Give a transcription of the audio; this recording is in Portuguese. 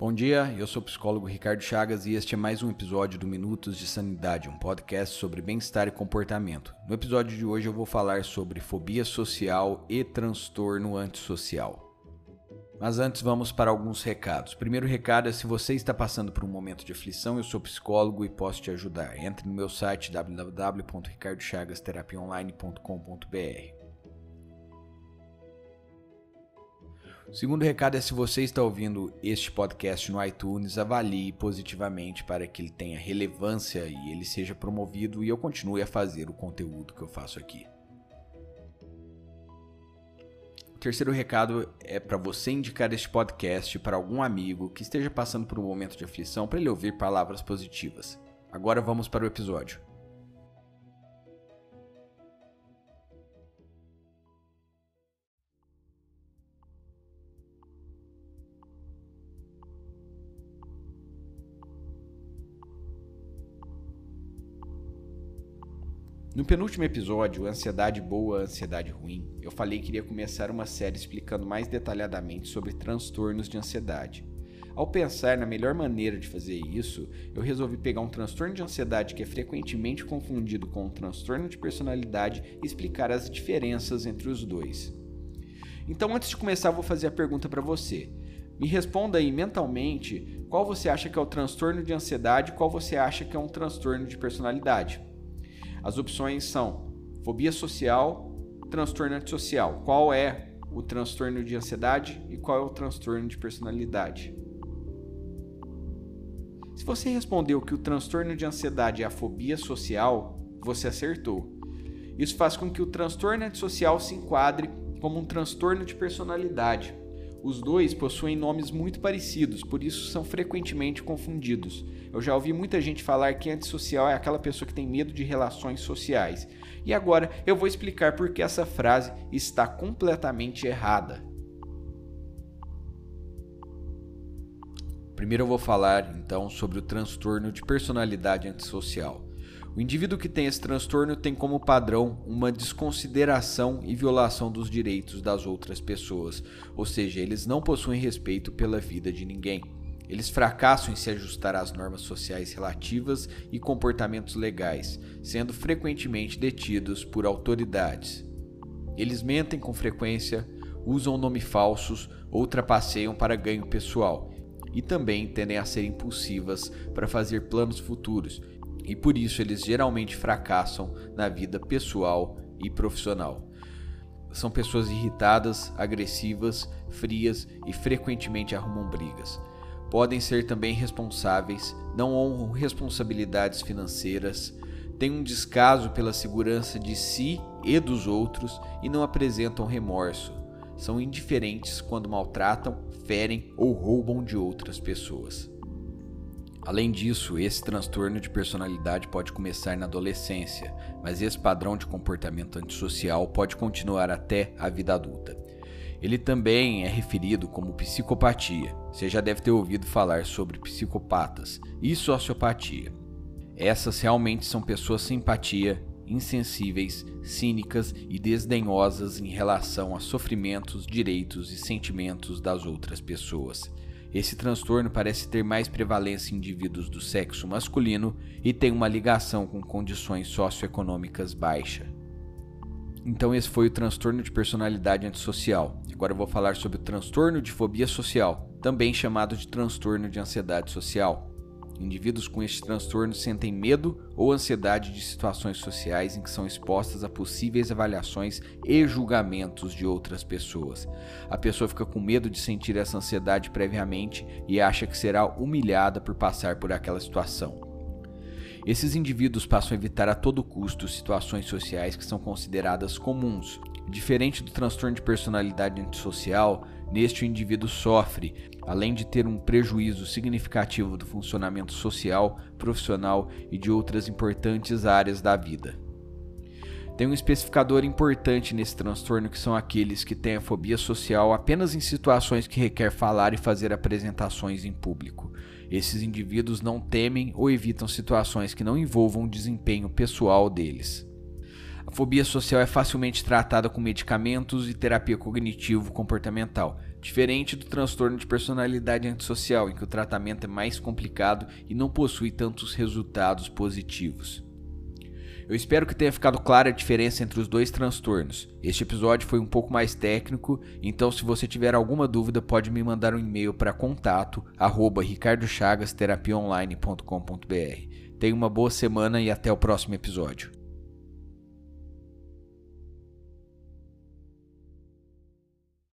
Bom dia, eu sou o psicólogo Ricardo Chagas e este é mais um episódio do Minutos de Sanidade, um podcast sobre bem-estar e comportamento. No episódio de hoje eu vou falar sobre fobia social e transtorno antissocial. Mas antes vamos para alguns recados. Primeiro recado é se você está passando por um momento de aflição, eu sou psicólogo e posso te ajudar. Entre no meu site www.ricardochagasterapiaonline.com.br. O segundo recado é se você está ouvindo este podcast no iTunes, avalie positivamente para que ele tenha relevância e ele seja promovido e eu continue a fazer o conteúdo que eu faço aqui. O terceiro recado é para você indicar este podcast para algum amigo que esteja passando por um momento de aflição para ele ouvir palavras positivas. Agora vamos para o episódio. No penúltimo episódio, Ansiedade Boa, Ansiedade Ruim, eu falei que iria começar uma série explicando mais detalhadamente sobre transtornos de ansiedade. Ao pensar na melhor maneira de fazer isso, eu resolvi pegar um transtorno de ansiedade que é frequentemente confundido com um transtorno de personalidade e explicar as diferenças entre os dois. Então, antes de começar, vou fazer a pergunta para você. Me responda aí mentalmente qual você acha que é o transtorno de ansiedade e qual você acha que é um transtorno de personalidade. As opções são fobia social, transtorno antissocial. Qual é o transtorno de ansiedade e qual é o transtorno de personalidade? Se você respondeu que o transtorno de ansiedade é a fobia social, você acertou. Isso faz com que o transtorno antissocial se enquadre como um transtorno de personalidade. Os dois possuem nomes muito parecidos, por isso são frequentemente confundidos. Eu já ouvi muita gente falar que antissocial é aquela pessoa que tem medo de relações sociais. E agora eu vou explicar por que essa frase está completamente errada. Primeiro eu vou falar então sobre o transtorno de personalidade antissocial. O indivíduo que tem esse transtorno tem como padrão uma desconsideração e violação dos direitos das outras pessoas, ou seja, eles não possuem respeito pela vida de ninguém. Eles fracassam em se ajustar às normas sociais relativas e comportamentos legais, sendo frequentemente detidos por autoridades. Eles mentem com frequência, usam nomes falsos ou trapaceiam para ganho pessoal, e também tendem a ser impulsivas para fazer planos futuros, e por isso eles geralmente fracassam na vida pessoal e profissional. São pessoas irritadas, agressivas, frias e frequentemente arrumam brigas. Podem ser também responsáveis, não honram responsabilidades financeiras, têm um descaso pela segurança de si e dos outros e não apresentam remorso. São indiferentes quando maltratam, ferem ou roubam de outras pessoas. Além disso, esse transtorno de personalidade pode começar na adolescência, mas esse padrão de comportamento antissocial pode continuar até a vida adulta. Ele também é referido como psicopatia. Você já deve ter ouvido falar sobre psicopatas e sociopatia. Essas realmente são pessoas sem empatia, insensíveis, cínicas e desdenhosas em relação a sofrimentos, direitos e sentimentos das outras pessoas. Esse transtorno parece ter mais prevalência em indivíduos do sexo masculino e tem uma ligação com condições socioeconômicas baixa. Então esse foi o transtorno de personalidade antissocial. Agora eu vou falar sobre o transtorno de fobia social, também chamado de transtorno de ansiedade social. Indivíduos com este transtorno sentem medo ou ansiedade de situações sociais em que são expostas a possíveis avaliações e julgamentos de outras pessoas. A pessoa fica com medo de sentir essa ansiedade previamente e acha que será humilhada por passar por aquela situação. Esses indivíduos passam a evitar a todo custo situações sociais que são consideradas comuns. Diferente do transtorno de personalidade antissocial, neste o indivíduo sofre, além de ter um prejuízo significativo do funcionamento social, profissional e de outras importantes áreas da vida. Tem um especificador importante nesse transtorno que são aqueles que têm a fobia social apenas em situações que requer falar e fazer apresentações em público. Esses indivíduos não temem ou evitam situações que não envolvam o desempenho pessoal deles. A fobia social é facilmente tratada com medicamentos e terapia cognitivo-comportamental, diferente do transtorno de personalidade antissocial, em que o tratamento é mais complicado e não possui tantos resultados positivos. Eu espero que tenha ficado clara a diferença entre os dois transtornos. Este episódio foi um pouco mais técnico, então se você tiver alguma dúvida pode me mandar um e-mail para contato ricardochagasterapiaonline.com.br. Tenha uma boa semana e até o próximo episódio.